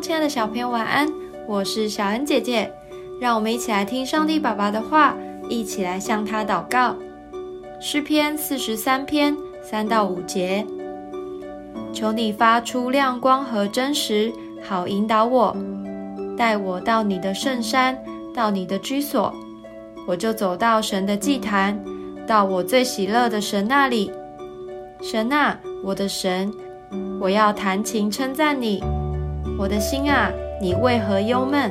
亲爱的小朋友，晚安！我是小恩姐姐，让我们一起来听上帝爸爸的话，一起来向他祷告。诗篇四十三篇三到五节，求你发出亮光和真实，好引导我，带我到你的圣山，到你的居所，我就走到神的祭坛，到我最喜乐的神那里。神啊，我的神，我要弹琴称赞你。我的心啊，你为何忧闷？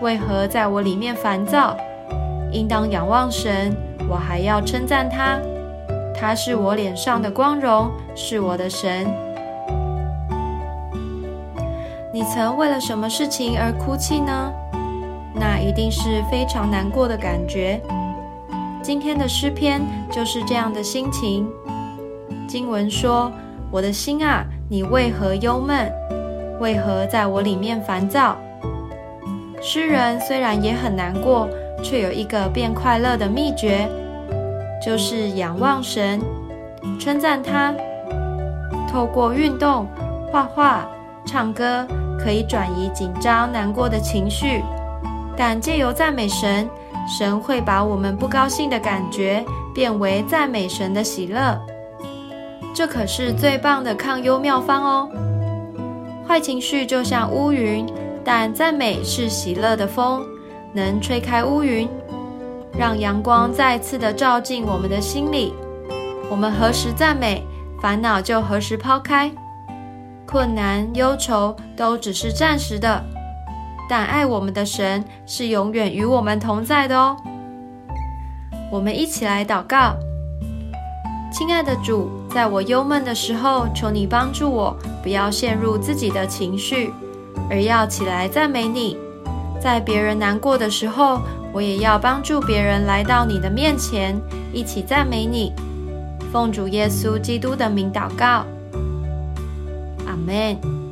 为何在我里面烦躁？应当仰望神，我还要称赞他。他是我脸上的光荣，是我的神。你曾为了什么事情而哭泣呢？那一定是非常难过的感觉。今天的诗篇就是这样的心情。经文说：“我的心啊，你为何忧闷？”为何在我里面烦躁？诗人虽然也很难过，却有一个变快乐的秘诀，就是仰望神，称赞他。透过运动、画画、唱歌，可以转移紧张、难过的情绪。但借由赞美神，神会把我们不高兴的感觉变为赞美神的喜乐。这可是最棒的抗忧妙方哦！坏情绪就像乌云，但赞美是喜乐的风，能吹开乌云，让阳光再次的照进我们的心里。我们何时赞美，烦恼就何时抛开，困难忧愁都只是暂时的，但爱我们的神是永远与我们同在的哦。我们一起来祷告。亲爱的主，在我忧闷的时候，求你帮助我，不要陷入自己的情绪，而要起来赞美你。在别人难过的时候，我也要帮助别人来到你的面前，一起赞美你。奉主耶稣基督的名祷告，阿门。